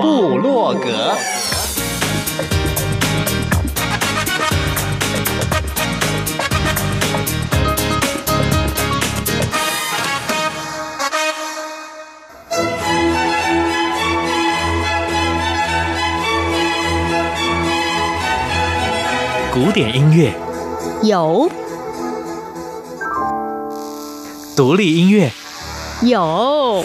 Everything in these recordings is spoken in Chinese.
部落格。古典音乐。有，独立音乐。有，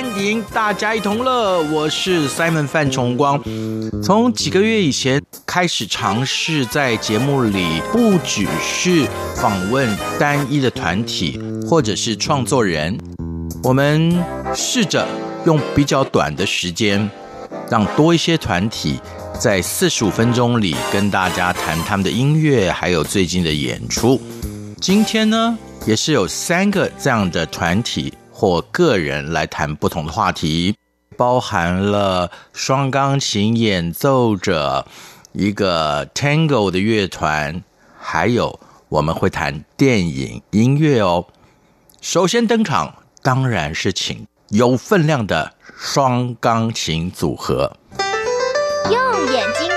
欢迎大家一同乐，我是 Simon 范崇光。从几个月以前开始尝试在节目里，不只是访问单一的团体或者是创作人，我们试着用比较短的时间，让多一些团体在四十五分钟里跟大家谈他们的音乐，还有最近的演出。今天呢，也是有三个这样的团体或个人来谈不同的话题，包含了双钢琴演奏者、一个 Tango 的乐团，还有我们会谈电影音乐哦。首先登场，当然是请有分量的双钢琴组合。用眼睛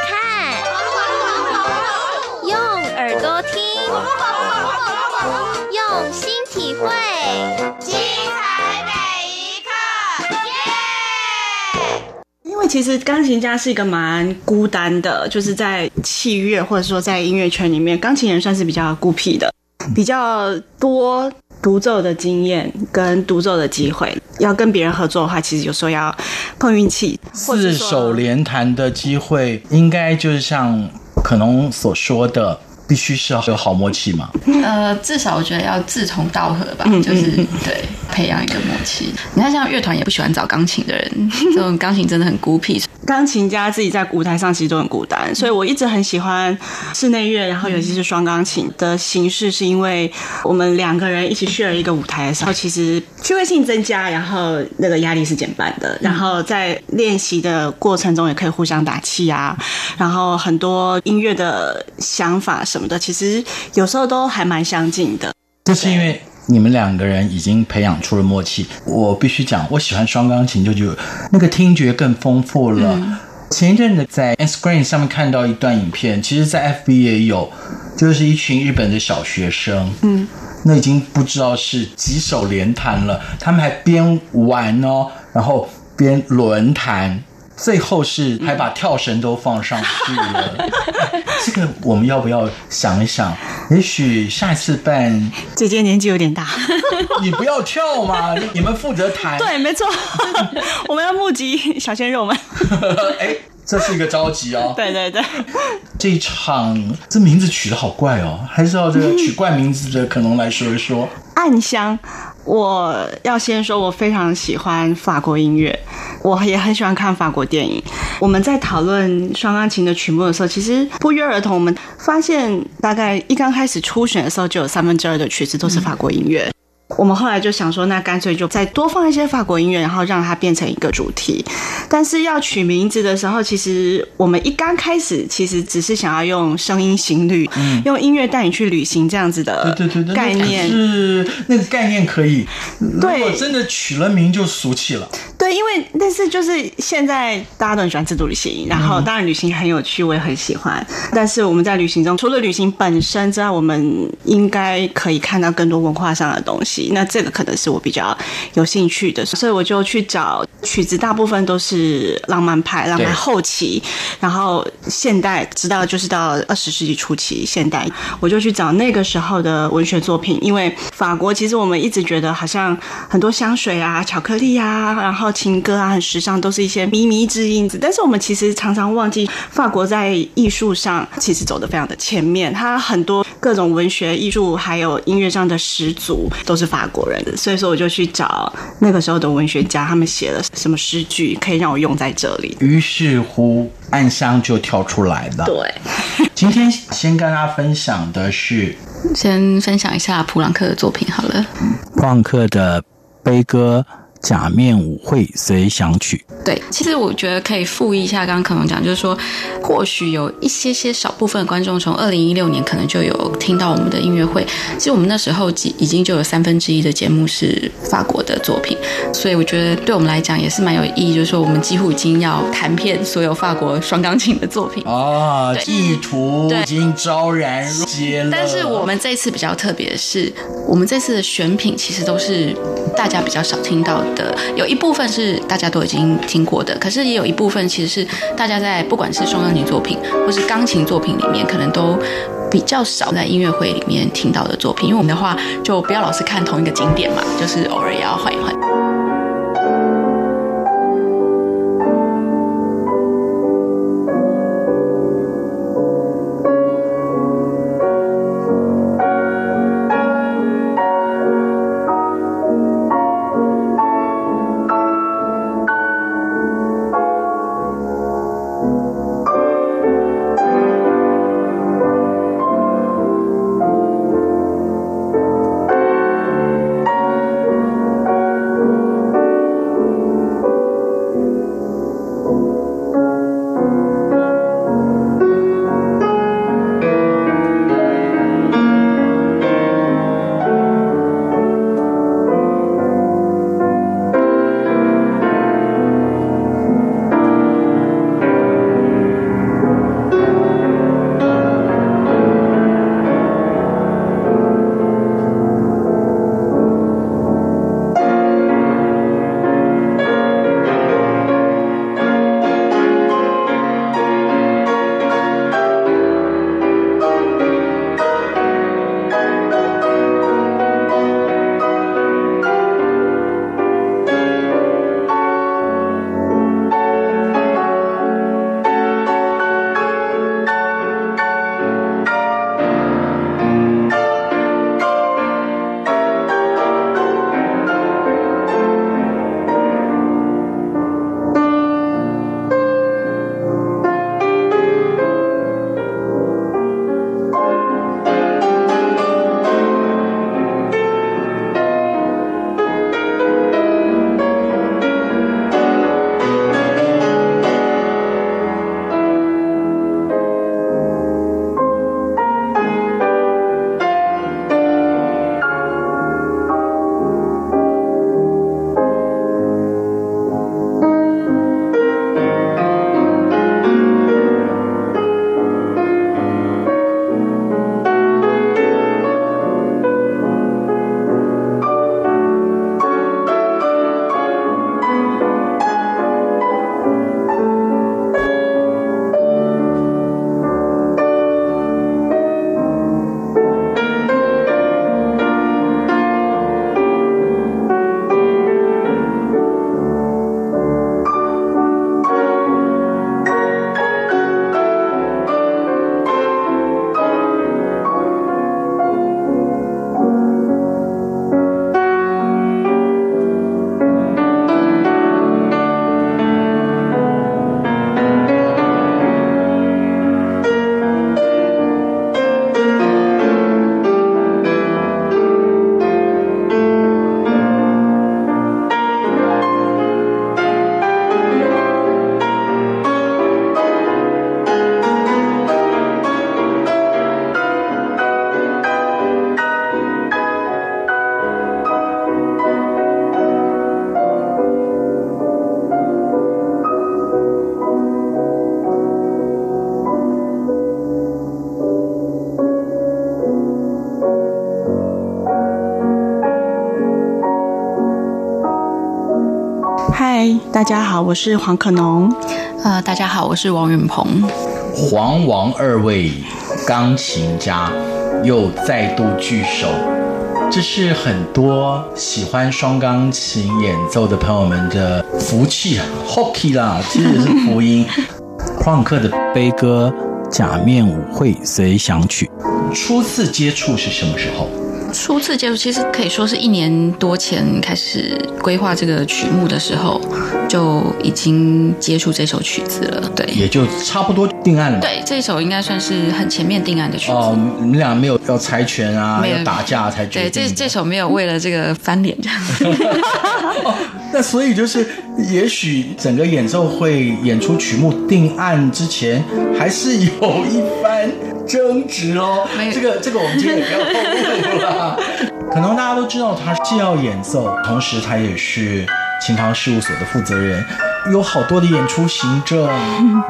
其实钢琴家是一个蛮孤单的，就是在器乐或者说在音乐圈里面，钢琴人算是比较孤僻的，比较多独奏的经验跟独奏的机会。要跟别人合作的话，其实有时候要碰运气。四手联弹的机会，应该就是像可能所说的。必须是要有好默契嘛？呃，至少我觉得要志同道合吧，就是对培养一个默契。你看，像乐团也不喜欢找钢琴的人，这种钢琴真的很孤僻。钢琴家自己在舞台上其实都很孤单，所以我一直很喜欢室内乐，然后尤其是双钢琴的形式，是因为我们两个人一起 share 一个舞台的时候，其实趣味性增加，然后那个压力是减半的，然后在练习的过程中也可以互相打气啊，然后很多音乐的想法什么的，其实有时候都还蛮相近的。这是因为你们两个人已经培养出了默契。我必须讲，我喜欢双钢琴，就就那个听觉更丰富了。嗯、前一阵子在 Instagram 上面看到一段影片，其实，在 FB 也有，就是一群日本的小学生，嗯，那已经不知道是几手连弹了，他们还边玩哦，然后边轮弹。最后是还把跳绳都放上去了，这个我们要不要想一想？也许下一次办，姐姐年纪有点大，你不要跳嘛，你们负责弹。对，没错，我们要募集小鲜肉们。哎，这是一个召集哦。对对对，这一场这名字取得好怪哦，还是要这个取怪名字的可能来说一说。暗香，我要先说，我非常喜欢法国音乐。我也很喜欢看法国电影。我们在讨论双钢琴的曲目的时候，其实不约而同，我们发现大概一刚开始初选的时候，就有三分之二的曲子都是法国音乐。我们后来就想说，那干脆就再多放一些法国音乐，然后让它变成一个主题。但是要取名字的时候，其实我们一刚开始其实只是想要用声音行旅，嗯、用音乐带你去旅行这样子的概念。是那个概念可以。对，如果真的取了名就俗气了。对，因为但是就是现在大家都很喜欢自助旅行，然后当然旅行很有趣，我也很喜欢。但是我们在旅行中，除了旅行本身之外，我们应该可以看到更多文化上的东西。系。那这个可能是我比较有兴趣的，所以我就去找曲子，大部分都是浪漫派、浪漫后期，然后现代，直到就是到二十世纪初期现代，我就去找那个时候的文学作品。因为法国其实我们一直觉得好像很多香水啊、巧克力啊，然后情歌啊，很时尚，都是一些靡靡之音。但是我们其实常常忘记，法国在艺术上其实走得非常的前面，它很多各种文学、艺术还有音乐上的始祖都是法国人的。所以说，我就去找那个时候的文学家，他们写了什么诗句可以让我用在这里。于是乎，暗香就跳出来了。对，今天先跟大家分享的是，先分享一下普朗克的作品好了。普朗克的悲歌。假面舞会随想曲，对，其实我觉得可以复议一下刚刚可能讲，就是说，或许有一些些少部分的观众从二零一六年可能就有听到我们的音乐会，其实我们那时候已已经就有三分之一的节目是法国的作品，所以我觉得对我们来讲也是蛮有意义，就是说我们几乎已经要弹遍所有法国双钢琴的作品啊，意图已经昭然若揭了。但是我们这次比较特别的是，我们这次的选品其实都是大家比较少听到的。的有一部分是大家都已经听过的，可是也有一部分其实是大家在不管是双钢琴作品或是钢琴作品里面，可能都比较少在音乐会里面听到的作品。因为我们的话，就不要老是看同一个景点嘛，就是偶尔也要换一换。大家好，我是黄可农。呃，大家好，我是王允鹏。黄王二位钢琴家又再度聚首，这是很多喜欢双钢琴演奏的朋友们的福气啊！Hockey 啦，其实也是福音。普朗克的悲歌《假面舞会随想曲》，初次接触是什么时候？初次接触其实可以说是一年多前开始规划这个曲目的时候，就已经接触这首曲子了。对，也就差不多定案了。对，这首应该算是很前面定案的曲子。哦，你们俩没有要猜拳啊，没有要打架才决定。对，这这首没有为了这个翻脸这样。哦，那所以就是，也许整个演奏会演出曲目定案之前，还是有一番争执哦。没这个这个我们今天也不要透露了。可能大家都知道，他既要演奏，同时他也是琴房事务所的负责人，有好多的演出行政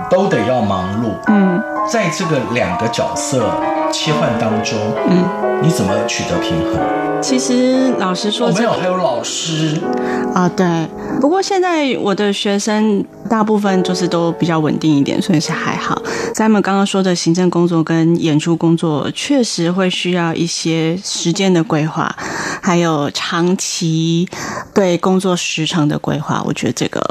都得要忙碌。嗯，在这个两个角色切换当中，嗯，你怎么取得平衡？其实老实说，没有，还有老师啊，对。不过现在我的学生大部分就是都比较稳定一点，所以是还好。咱们刚刚说的行政工作跟演出工作，确实会需要一些时间的规划，还有长期对工作时长的规划。我觉得这个。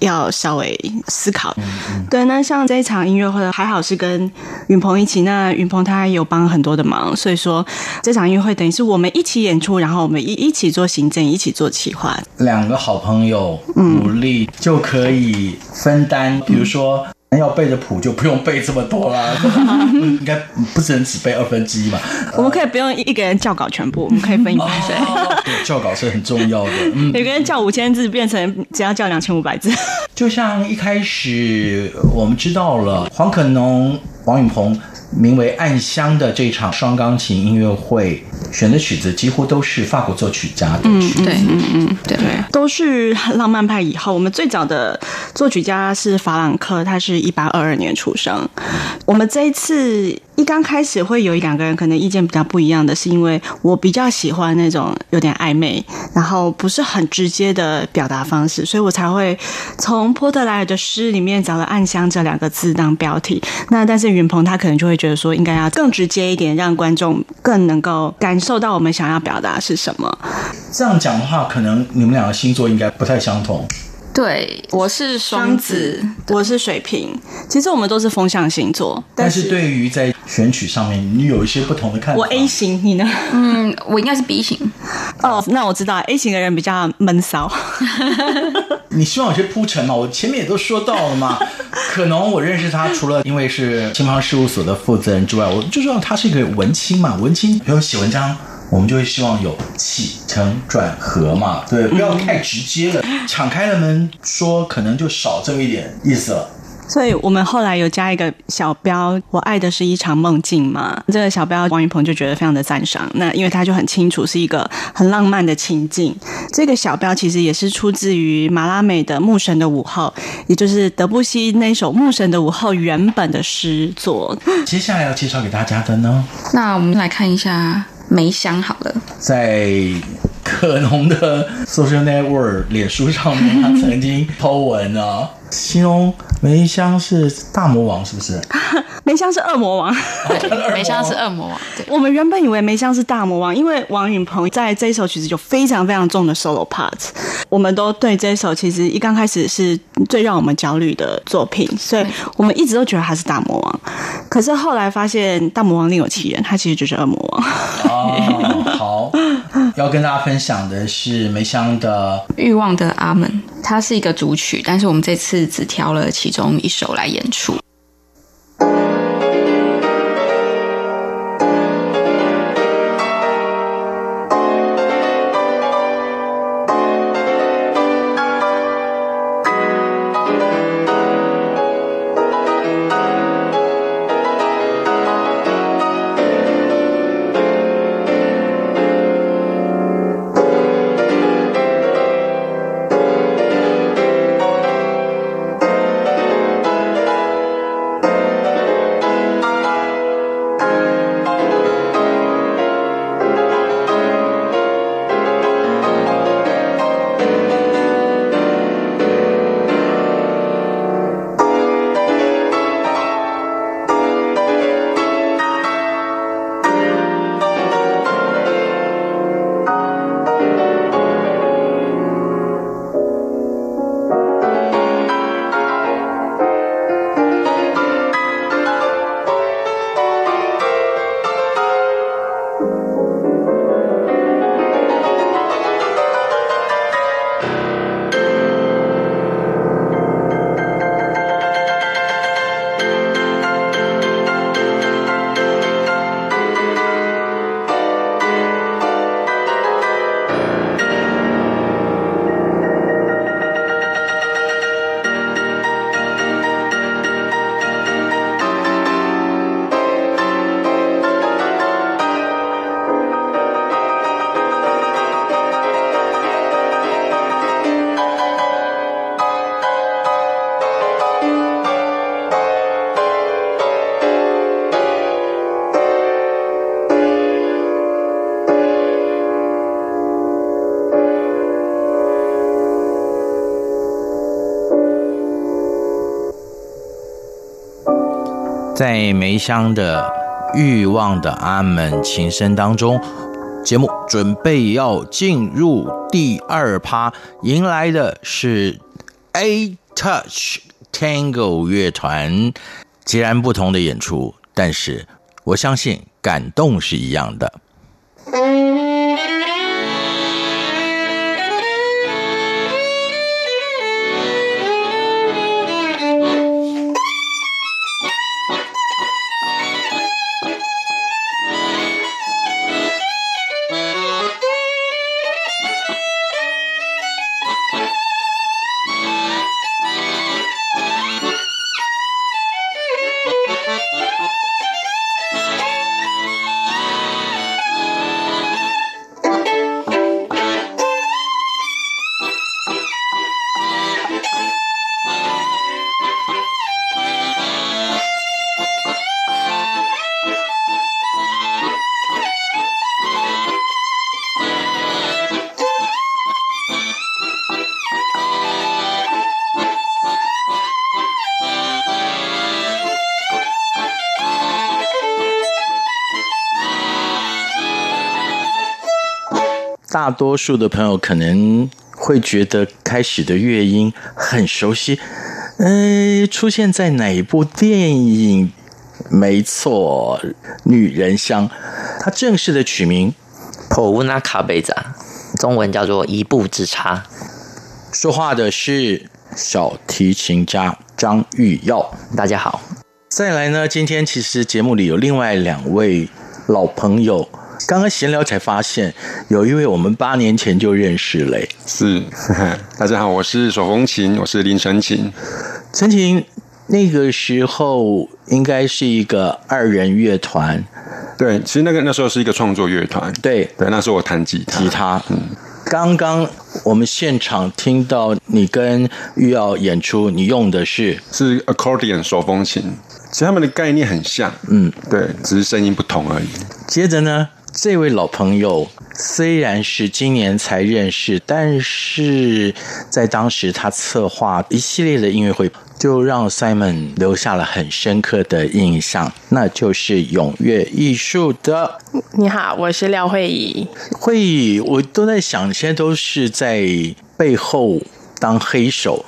要稍微思考，嗯嗯、对。那像这一场音乐会，还好是跟云鹏一起。那云鹏他有帮很多的忙，所以说这场音乐会等于是我们一起演出，然后我们一一起做行政，一起做企划。两个好朋友努力就可以分担，嗯、比如说。要背的谱就不用背这么多啦，应该不只能只背二分之一嘛。我们可以不用一个人校稿全部，我们可以分一半。对，校稿是很重要的。嗯，有个人校五千字，变成只要校两千五百字。就像一开始我们知道了黄可农、王永鹏。名为《暗香》的这场双钢琴音乐会，选的曲子几乎都是法国作曲家的曲子。嗯，对，嗯嗯，对，对，都是浪漫派以后。我们最早的作曲家是法朗克，他是一八二二年出生。我们这一次。一刚开始会有一两个人可能意见比较不一样的，是因为我比较喜欢那种有点暧昧，然后不是很直接的表达方式，所以我才会从波特莱尔的诗里面找了“暗香”这两个字当标题。那但是允鹏他可能就会觉得说，应该要更直接一点，让观众更能够感受到我们想要表达是什么。这样讲的话，可能你们两个星座应该不太相同。对，我是双子，我是水瓶。其实我们都是风象星座，但是对于在选取上面，你有一些不同的看法。我 A 型，你呢？嗯，我应该是 B 型。哦，那我知道 A 型的人比较闷骚。你希望有些铺陈嘛？我前面也都说到了嘛。可能我认识他，除了因为是青房事务所的负责人之外，我就知道他是一个文青嘛。文青，比如写文章。我们就会希望有起承转合嘛，对，不要太直接了，敞开了门说，可能就少这么一点意思了。所以我们后来有加一个小标，我爱的是一场梦境嘛。这个小标王云鹏就觉得非常的赞赏，那因为他就很清楚是一个很浪漫的情境。这个小标其实也是出自于马拉美的《牧神的午后》，也就是德布西那首《牧神的午后》原本的诗作。接下来要介绍给大家的呢，那我们来看一下。梅香好了，在可农的 social network 脸书上面，他曾经 po 文啊，形容梅香是大魔王，是不是？梅香是恶魔王，对，梅香是恶魔王。对，我们原本以为梅香是大魔王，因为王允鹏在这一首曲子有非常非常重的 solo part，我们都对这一首其实一刚开始是最让我们焦虑的作品，所以我们一直都觉得他是大魔王。可是后来发现大魔王另有其人，他其实就是恶魔王。哦，好，要跟大家分享的是梅香的《欲望的阿门》，它是一个主曲，但是我们这次只挑了其中一首来演出。在梅香的欲望的阿门琴声当中，节目准备要进入第二趴，迎来的是 A Touch Tango 乐团，截然不同的演出，但是我相信感动是一样的。大多数的朋友可能会觉得开始的乐音很熟悉，嗯、呃，出现在哪一部电影？没错，《女人香》。它正式的曲名《普乌纳卡贝扎》，中文叫做《一步之差》。说话的是小提琴家张玉耀。大家好。再来呢，今天其实节目里有另外两位老朋友。刚刚闲聊才发现，有一位我们八年前就认识嘞。是，大家好，我是手风琴，我是林晨琴。晨琴那个时候应该是一个二人乐团。对，其实那个那时候是一个创作乐团。对，对，那时候我弹吉他。吉他，嗯。刚刚我们现场听到你跟玉耀演出，你用的是是 accordion 手风琴，其实他们的概念很像，嗯，对，只是声音不同而已。接着呢？这位老朋友虽然是今年才认识，但是在当时他策划一系列的音乐会，就让 Simon 留下了很深刻的印象，那就是永跃艺术的。你好，我是廖慧仪。慧仪，我都在想，现在都是在背后当黑手，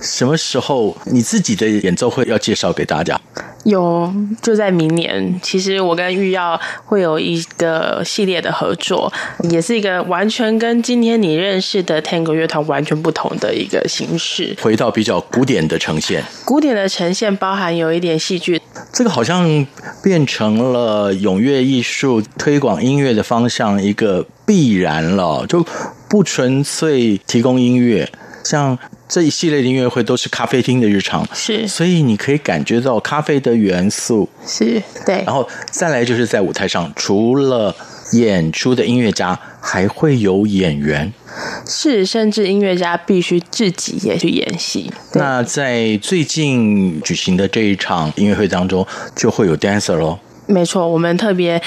什么时候你自己的演奏会要介绍给大家？有，就在明年。其实我跟玉耀会有一个系列的合作，也是一个完全跟今天你认识的 Tango 乐团完全不同的一个形式。回到比较古典的呈现，古典的呈现包含有一点戏剧。这个好像变成了永跃艺术推广音乐的方向一个必然了，就不纯粹提供音乐，像。这一系列的音乐会都是咖啡厅的日常，是，所以你可以感觉到咖啡的元素，是对。然后再来就是在舞台上，除了演出的音乐家，还会有演员，是，甚至音乐家必须自己也去演戏。那在最近举行的这一场音乐会当中，就会有 dancer 喽。没错，我们特别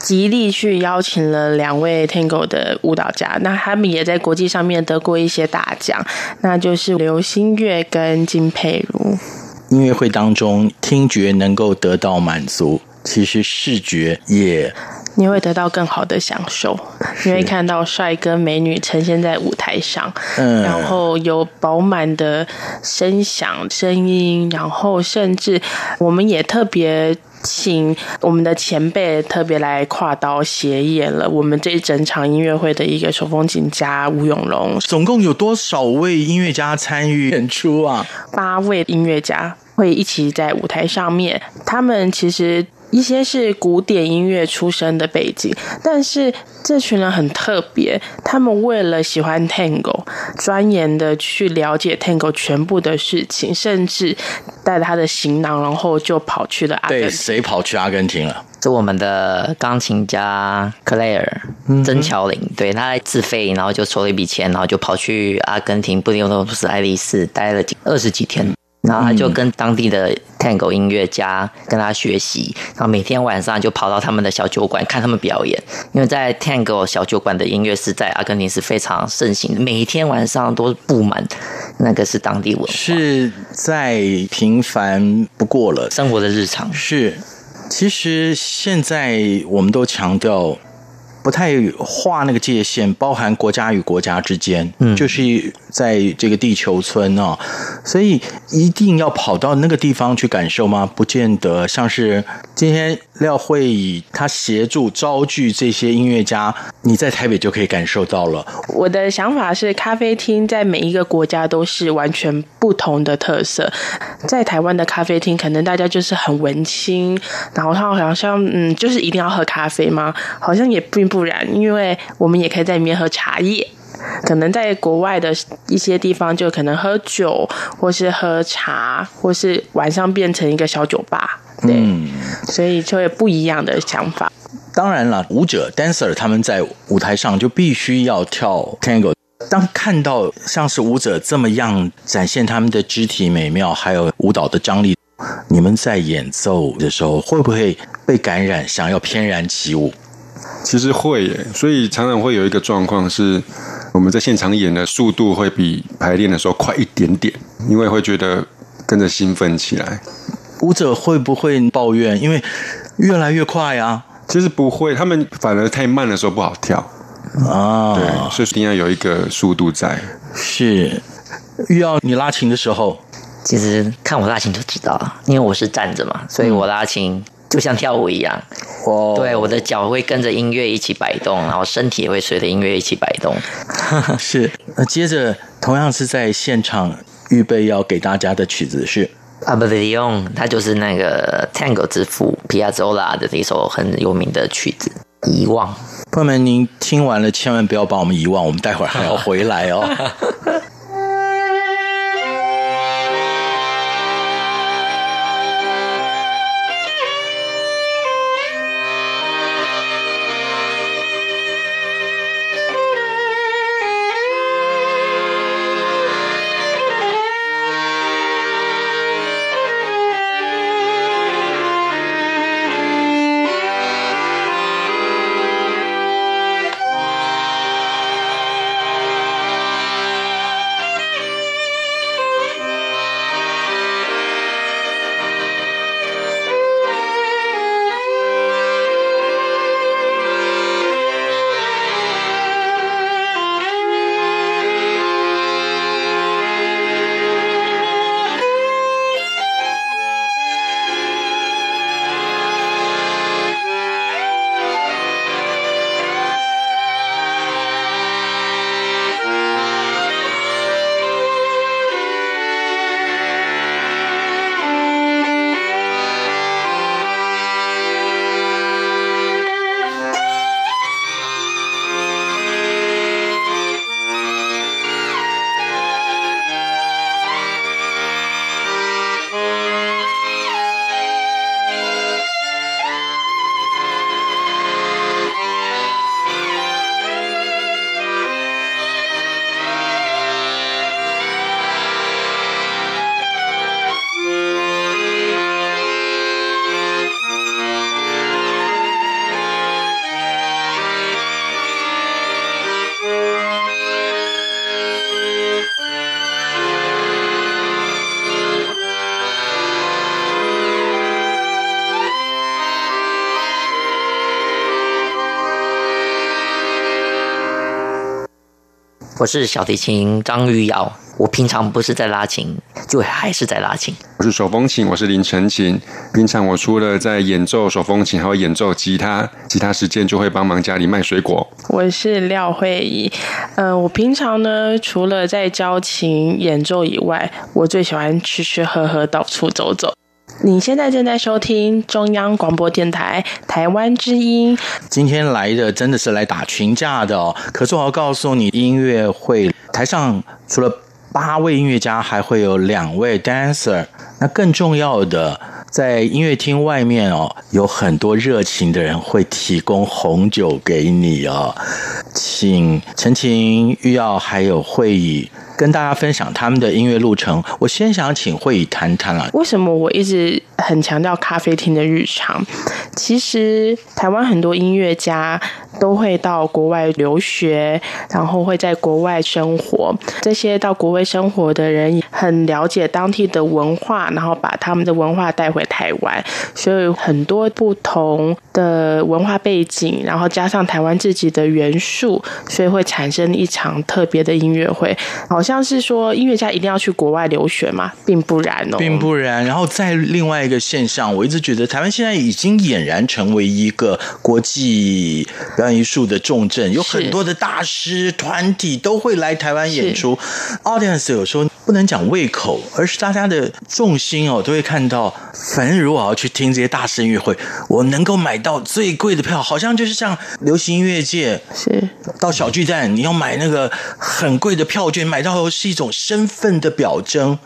极力去邀请了两位 Tango 的舞蹈家，那他们也在国际上面得过一些大奖，那就是刘心月跟金佩如。音乐会当中，听觉能够得到满足，其实视觉也你会得到更好的享受，你会看到帅哥美女呈现在舞台上，嗯，然后有饱满的声响声音，然后甚至我们也特别。请我们的前辈特别来跨刀协演了我们这一整场音乐会的一个手风琴家吴永龙。总共有多少位音乐家参与演出啊？八位音乐家会一起在舞台上面，他们其实。一些是古典音乐出身的背景，但是这群人很特别，他们为了喜欢 Tango，钻研的去了解 Tango 全部的事情，甚至带他的行囊，然后就跑去了阿根廷。对，谁跑去阿根廷了？是我们的钢琴家克莱尔曾乔林，对，他自费，然后就筹了一笔钱，然后就跑去阿根廷布宜诺斯艾利斯待了几二十几天。然后他就跟当地的 Tango 音乐家跟他学习，然后每天晚上就跑到他们的小酒馆看他们表演。因为在 Tango 小酒馆的音乐是在阿根廷是非常盛行的，每天晚上都布满，那个是当地文化，是再平凡不过了生活的日常。是，其实现在我们都强调。不太画那个界限，包含国家与国家之间，嗯，就是在这个地球村哦，所以一定要跑到那个地方去感受吗？不见得。像是今天廖慧仪他协助招聚这些音乐家，你在台北就可以感受到了。我的想法是，咖啡厅在每一个国家都是完全不同的特色。在台湾的咖啡厅，可能大家就是很文青，然后他好像嗯，就是一定要喝咖啡吗？好像也并不然，因为我们也可以在里面喝茶叶。可能在国外的一些地方，就可能喝酒，或是喝茶，或是晚上变成一个小酒吧。对，嗯、所以就会不一样的想法。当然了，舞者 dancer 他们在舞台上就必须要跳 tango。当看到像是舞者这么样展现他们的肢体美妙，还有舞蹈的张力，你们在演奏的时候会不会被感染，想要翩然起舞？其实会耶，所以常常会有一个状况是，我们在现场演的速度会比排练的时候快一点点，因为会觉得跟着兴奋起来。舞者会不会抱怨？因为越来越快啊。其实不会，他们反而太慢的时候不好跳啊。对，所以一定要有一个速度在。是，遇到你拉琴的时候，其实看我拉琴就知道了，因为我是站着嘛，所以我拉琴就像跳舞一样。哦，对，我的脚会跟着音乐一起摆动，然后身体也会随着音乐一起摆动。是，那接着同样是在现场预备要给大家的曲子是。Abelion，它就是那个 Tango 之父皮亚佐拉的一首很有名的曲子《遗忘》。朋友们，您听完了千万不要把我们遗忘，我们待会儿还要回来哦。我是小提琴张玉瑶，我平常不是在拉琴，就还是在拉琴。我是手风琴，我是林晨琴。平常我除了在演奏手风琴，还会演奏吉他，其他时间就会帮忙家里卖水果。我是廖慧仪，嗯、呃，我平常呢，除了在教琴演奏以外，我最喜欢吃吃喝喝，到处走走。你现在正在收听中央广播电台台湾之音。今天来的真的是来打群架的哦。可是我要告诉你，音乐会台上除了八位音乐家，还会有两位 dancer。那更重要的，在音乐厅外面哦，有很多热情的人会提供红酒给你哦。请陈情、玉瑶还有慧仪跟大家分享他们的音乐路程。我先想请慧仪谈谈了，为什么我一直很强调咖啡厅的日常？其实台湾很多音乐家都会到国外留学，然后会在国外生活。这些到国外生活的人很了解当地的文化，然后把他们的文化带回台湾，所以很多不同的文化背景，然后加上台湾自己的元素，所以会产生一场特别的音乐会。好像是说音乐家一定要去国外留学嘛，并不然哦，并不然。然后在另外一个现象，我一直觉得台湾现在已经俨然成为一个国际表演艺术的重镇，有很多的大师团体都会来台湾演出。Audience 有时候不能讲胃口，而是大家的重心哦，都会看到，反正如果我要去听这些大师音乐会，我能够买到最贵的票，好像就是像流行音乐界是到小巨蛋，你要买那个很贵的票券，买到是一种身份的表征，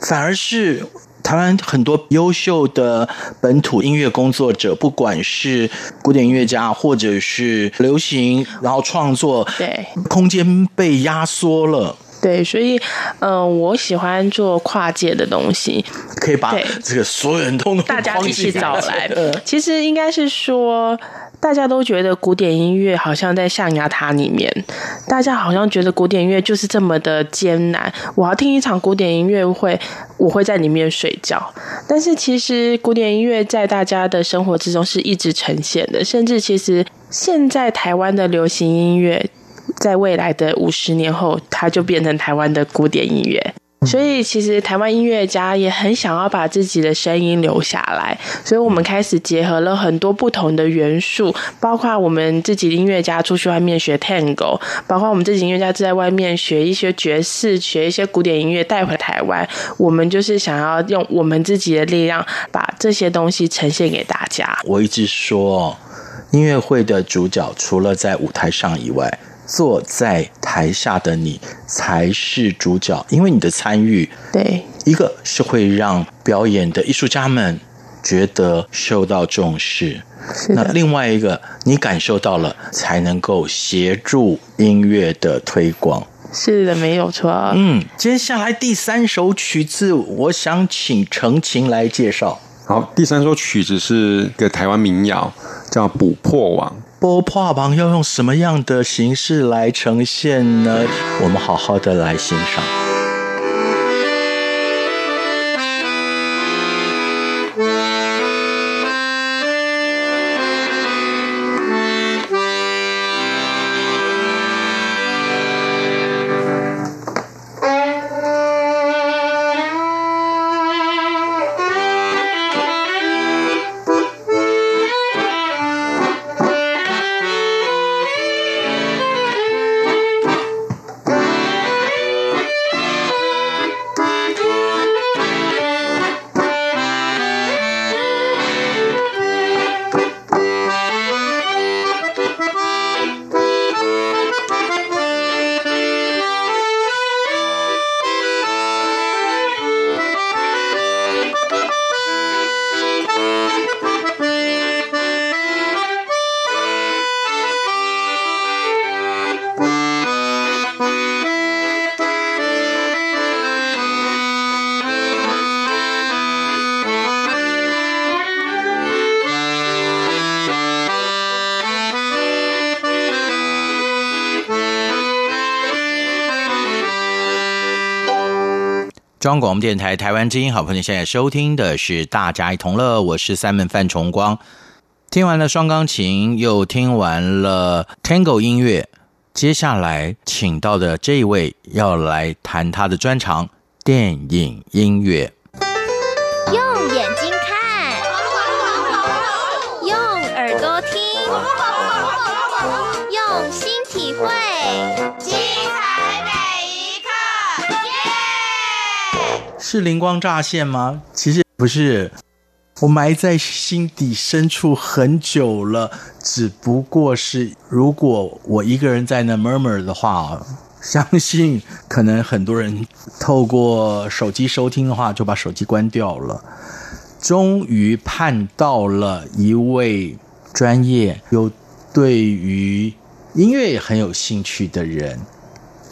反而是。台湾很多优秀的本土音乐工作者，不管是古典音乐家，或者是流行，然后创作，对，空间被压缩了。对，所以，嗯、呃，我喜欢做跨界的东西，可以把这个所有人都大家一起找来。其实应该是说。大家都觉得古典音乐好像在象牙塔里面，大家好像觉得古典音乐就是这么的艰难。我要听一场古典音乐会，我会在里面睡觉。但是其实古典音乐在大家的生活之中是一直呈现的，甚至其实现在台湾的流行音乐，在未来的五十年后，它就变成台湾的古典音乐。所以，其实台湾音乐家也很想要把自己的声音留下来，所以我们开始结合了很多不同的元素，包括我们自己的音乐家出去外面学 Tango，包括我们自己音乐家在外面学一些爵士，学一些古典音乐带回台湾。我们就是想要用我们自己的力量，把这些东西呈现给大家。我一直说，音乐会的主角除了在舞台上以外。坐在台下的你才是主角，因为你的参与，对，一个是会让表演的艺术家们觉得受到重视，那另外一个你感受到了，才能够协助音乐的推广。是的，没有错。嗯，接下来第三首曲子，我想请程琴来介绍。好，第三首曲子是个台湾民谣，叫《捕破网》。波破旁要用什么样的形式来呈现呢？我们好好的来欣赏。中央广播电台台湾之音，好朋友，现在收听的是《大家一同乐》，我是三门范崇光。听完了双钢琴，又听完了 Tango 音乐，接下来请到的这一位要来谈他的专长——电影音乐。是灵光乍现吗？其实不是，我埋在心底深处很久了。只不过是，如果我一个人在那 murmur 的话，相信可能很多人透过手机收听的话，就把手机关掉了。终于盼到了一位专业又对于音乐也很有兴趣的人，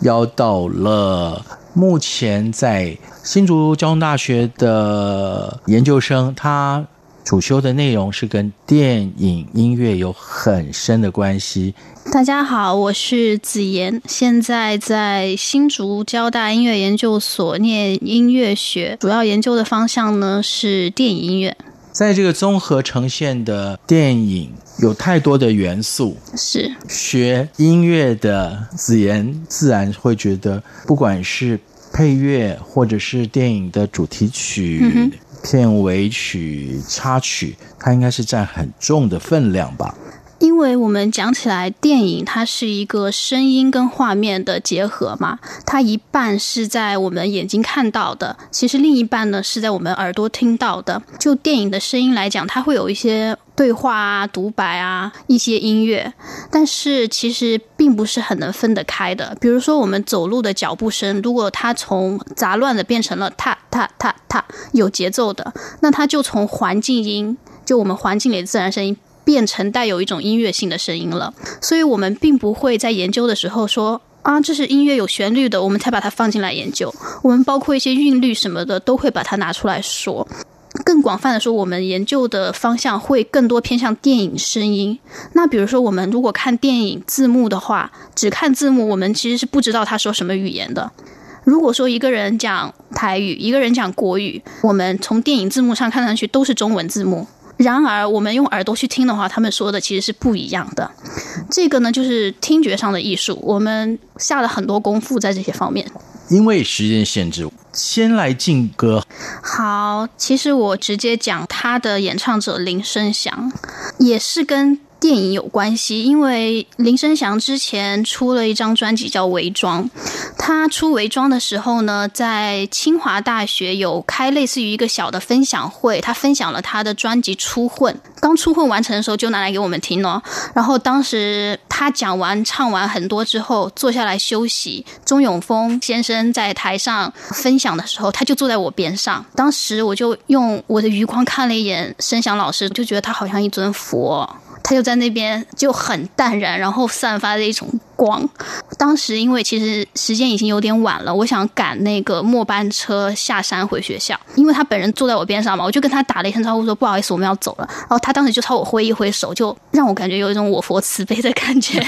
邀到了。目前在新竹交通大学的研究生，他主修的内容是跟电影音乐有很深的关系。大家好，我是子妍，现在在新竹交大音乐研究所念音乐学，主要研究的方向呢是电影音乐。在这个综合呈现的电影，有太多的元素。是学音乐的子妍，自然会觉得，不管是配乐，或者是电影的主题曲、嗯、片尾曲、插曲，它应该是占很重的分量吧。因为我们讲起来，电影它是一个声音跟画面的结合嘛，它一半是在我们眼睛看到的，其实另一半呢是在我们耳朵听到的。就电影的声音来讲，它会有一些对话啊、独白啊、一些音乐，但是其实并不是很能分得开的。比如说我们走路的脚步声，如果它从杂乱的变成了踏踏踏踏有节奏的，那它就从环境音，就我们环境里的自然声音。变成带有一种音乐性的声音了，所以我们并不会在研究的时候说啊，这是音乐有旋律的，我们才把它放进来研究。我们包括一些韵律什么的，都会把它拿出来说。更广泛的说，我们研究的方向会更多偏向电影声音。那比如说，我们如果看电影字幕的话，只看字幕，我们其实是不知道他说什么语言的。如果说一个人讲台语，一个人讲国语，我们从电影字幕上看上去都是中文字幕。然而，我们用耳朵去听的话，他们说的其实是不一样的。这个呢，就是听觉上的艺术，我们下了很多功夫在这些方面。因为时间限制，先来劲歌。好，其实我直接讲他的演唱者林生祥，也是跟。电影有关系，因为林生祥之前出了一张专辑叫《伪装》，他出《伪装》的时候呢，在清华大学有开类似于一个小的分享会，他分享了他的专辑《初混》，刚初混完成的时候就拿来给我们听了。然后当时他讲完唱完很多之后，坐下来休息，钟永丰先生在台上分享的时候，他就坐在我边上。当时我就用我的余光看了一眼生祥老师，就觉得他好像一尊佛。他就在那边就很淡然，然后散发着一种光。当时因为其实时间已经有点晚了，我想赶那个末班车下山回学校。因为他本人坐在我边上嘛，我就跟他打了一声招呼，说不好意思，我们要走了。然后他当时就朝我挥一挥手，就让我感觉有一种我佛慈悲的感觉。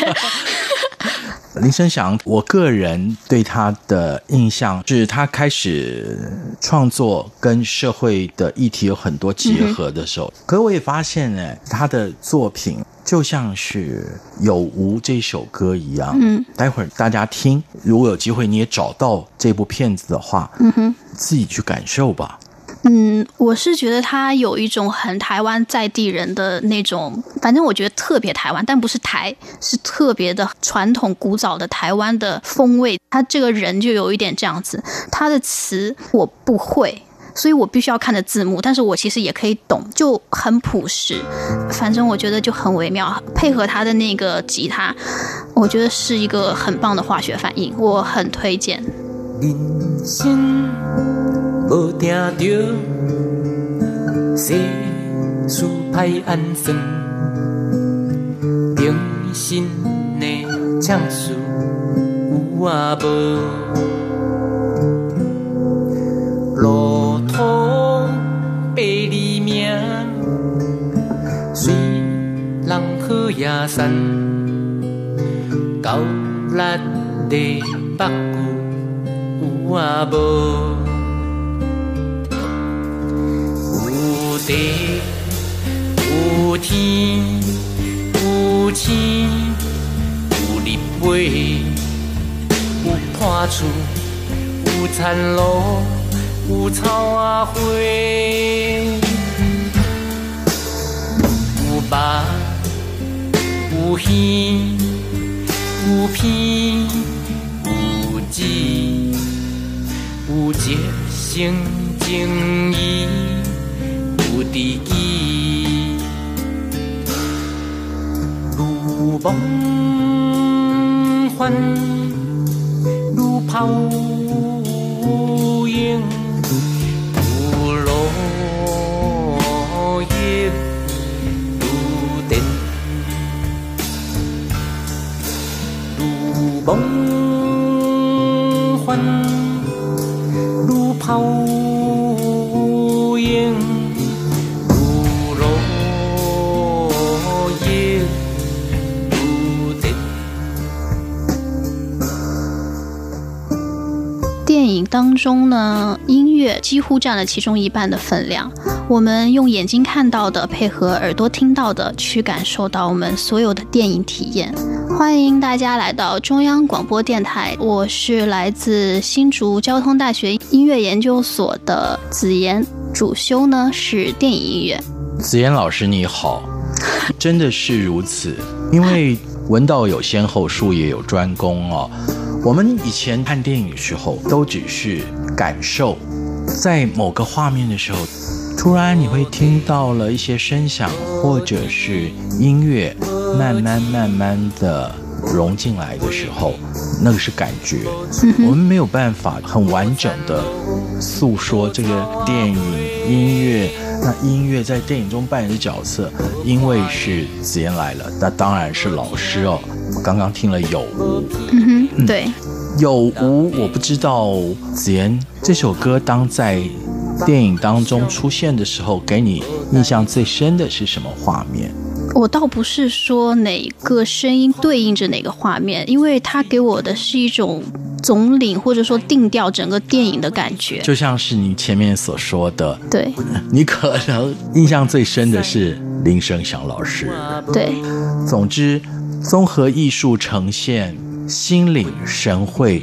林生祥，我个人对他的印象是他开始创作跟社会的议题有很多结合的时候。嗯、可我也发现呢，他的作品就像是《有无》这首歌一样。嗯，待会儿大家听，如果有机会你也找到这部片子的话，嗯哼，自己去感受吧。嗯，我是觉得他有一种很台湾在地人的那种，反正我觉得特别台湾，但不是台，是特别的传统古早的台湾的风味。他这个人就有一点这样子，他的词我不会，所以我必须要看着字幕，但是我其实也可以懂，就很朴实。反正我觉得就很微妙，配合他的那个吉他，我觉得是一个很棒的化学反应，我很推荐。无定着世事歹安算，平生的唱词有啊无，也散，高力的目睭有啊无。有地有天有星有日晷，有破厝有田路有草仔花，有肉有鱼有片有籽有节成情义。有知己，如梦幻，如泡当中呢，音乐几乎占了其中一半的分量。我们用眼睛看到的，配合耳朵听到的，去感受到我们所有的电影体验。欢迎大家来到中央广播电台，我是来自新竹交通大学音乐研究所的子妍，主修呢是电影音乐。子妍老师你好，真的是如此，因为闻道有先后，术业有专攻哦。我们以前看电影的时候，都只是感受，在某个画面的时候，突然你会听到了一些声响，或者是音乐，慢慢慢慢的融进来的时候，那个是感觉。我们没有办法很完整的诉说这个电影音乐，那音乐在电影中扮演的角色，因为是子妍来了，那当然是老师哦。刚刚听了有无，嗯哼，对，有无我不知道。子妍这首歌当在电影当中出现的时候，给你印象最深的是什么画面？我倒不是说哪个声音对应着哪个画面，因为它给我的是一种总领或者说定调整个电影的感觉，就像是你前面所说的，对，你可能印象最深的是林生祥老师，对，总之。综合艺术呈现，心领神会，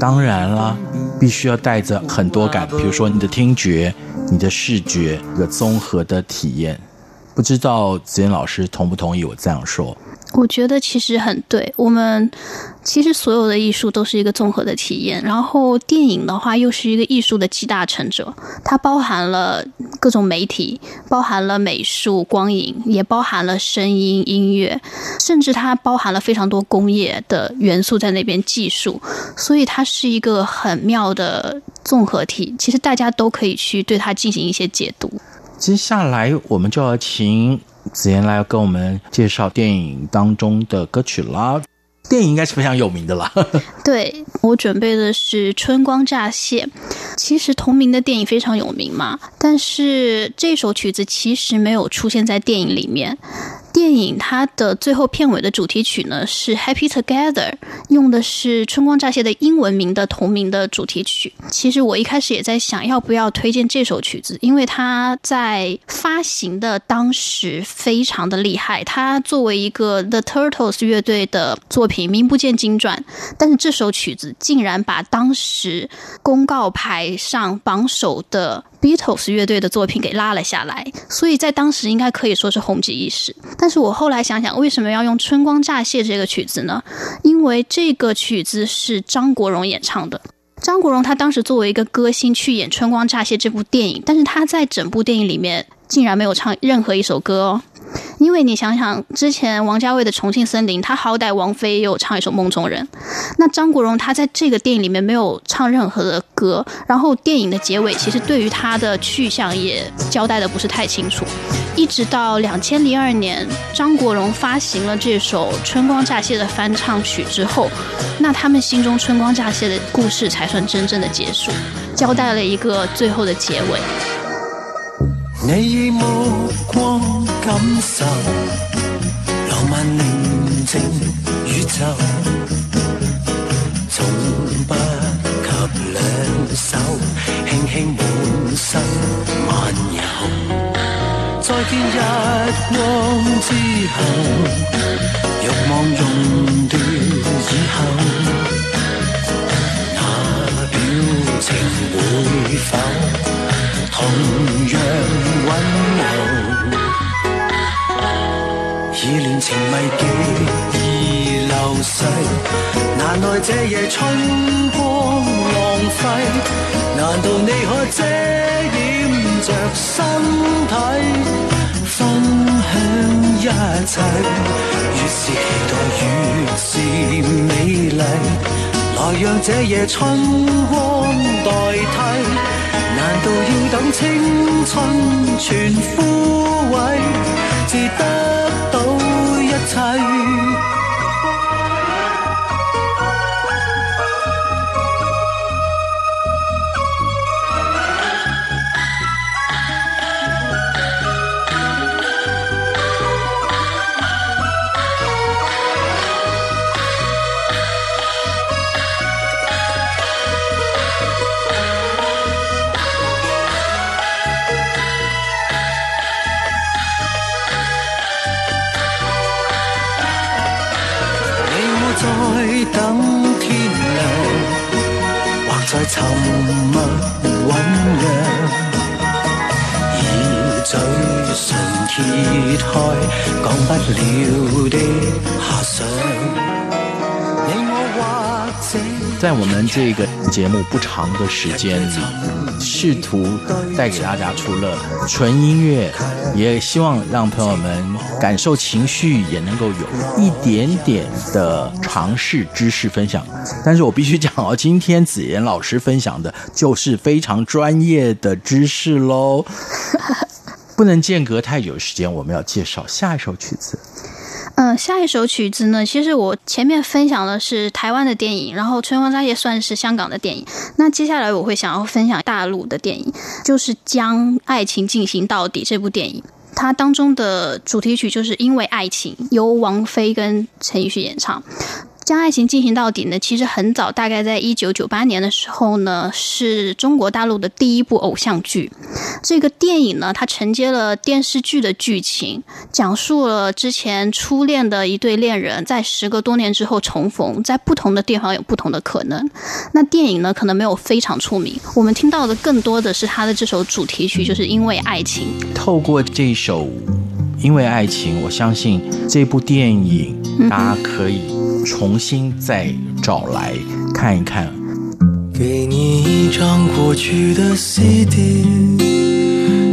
当然啦，必须要带着很多感，比如说你的听觉、你的视觉一个综合的体验。不知道子妍老师同不同意我这样说？我觉得其实很对，我们其实所有的艺术都是一个综合的体验，然后电影的话又是一个艺术的集大成者，它包含了各种媒体，包含了美术、光影，也包含了声音、音乐，甚至它包含了非常多工业的元素在那边，技术，所以它是一个很妙的综合体。其实大家都可以去对它进行一些解读。接下来我们就要请。子妍来跟我们介绍电影当中的歌曲啦。电影应该是非常有名的啦。对，我准备的是《春光乍泄》，其实同名的电影非常有名嘛，但是这首曲子其实没有出现在电影里面。电影它的最后片尾的主题曲呢是《Happy Together》，用的是《春光乍泄》的英文名的同名的主题曲。其实我一开始也在想要不要推荐这首曲子，因为它在发行的当时非常的厉害。它作为一个 The Turtles 乐队的作品，名不见经传，但是这首曲子竟然把当时公告牌上榜首的。Beatles 乐队的作品给拉了下来，所以在当时应该可以说是红极一时。但是我后来想想，为什么要用《春光乍泄》这个曲子呢？因为这个曲子是张国荣演唱的。张国荣他当时作为一个歌星去演《春光乍泄》这部电影，但是他在整部电影里面竟然没有唱任何一首歌哦。因为你想想，之前王家卫的《重庆森林》，他好歹王菲也有唱一首《梦中人》，那张国荣他在这个电影里面没有唱任何的歌，然后电影的结尾其实对于他的去向也交代的不是太清楚。一直到两千零二年，张国荣发行了这首《春光乍泄》的翻唱曲之后，那他们心中《春光乍泄》的故事才算真正的结束，交代了一个最后的结尾。你以目光感受浪漫宁静宇宙，从不及两手轻轻满身漫游。再见日光之后，欲望熔断以后，那表情会否？同样温柔，已恋情迷极易流逝，难耐这夜春光浪费。难道你可遮掩着身体，分享一切？越是期待越是美丽，来让这夜春光代替。难道要等青春全枯萎，至得到一切？这个节目不长的时间里。试图带给大家除了纯音乐，也希望让朋友们感受情绪，也能够有一点点的尝试知识分享。但是我必须讲哦，今天子妍老师分享的就是非常专业的知识喽，不能间隔太久时间，我们要介绍下一首曲子。下一首曲子呢，其实我前面分享的是台湾的电影，然后《春光乍泄》算是香港的电影。那接下来我会想要分享大陆的电影，就是《将爱情进行到底》这部电影，它当中的主题曲就是因为爱情，由王菲跟陈奕迅演唱。将爱情进行到底呢，其实很早，大概在一九九八年的时候呢，是中国大陆的第一部偶像剧。这个电影呢，它承接了电视剧的剧情，讲述了之前初恋的一对恋人，在时隔多年之后重逢，在不同的地方有不同的可能。那电影呢，可能没有非常出名，我们听到的更多的是他的这首主题曲，就是因为爱情。透过这首。因为爱情，我相信这部电影大家可以重新再找来看一看。给你一张过去的 CD，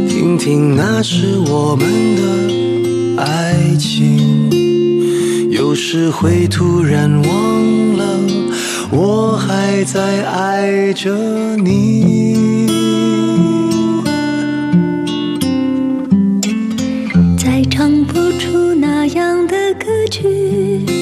听听那是我们的爱情。有时会突然忘了，我还在爱着你。听到都会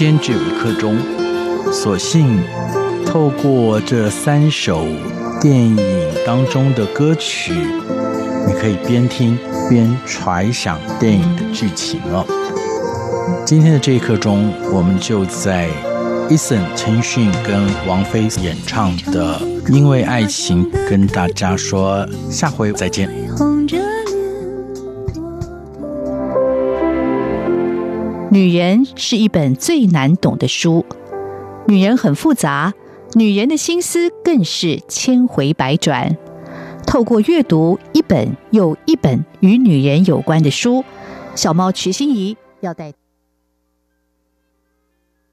间只有一刻钟，所幸透过这三首电影当中的歌曲，你可以边听边揣想电影的剧情哦。今天的这一刻钟，我们就在 Eason 陈奕迅跟王菲演唱的《因为爱情》跟大家说下回再见。女人是一本最难懂的书，女人很复杂，女人的心思更是千回百转。透过阅读一本又一本与女人有关的书，小猫瞿欣怡要带。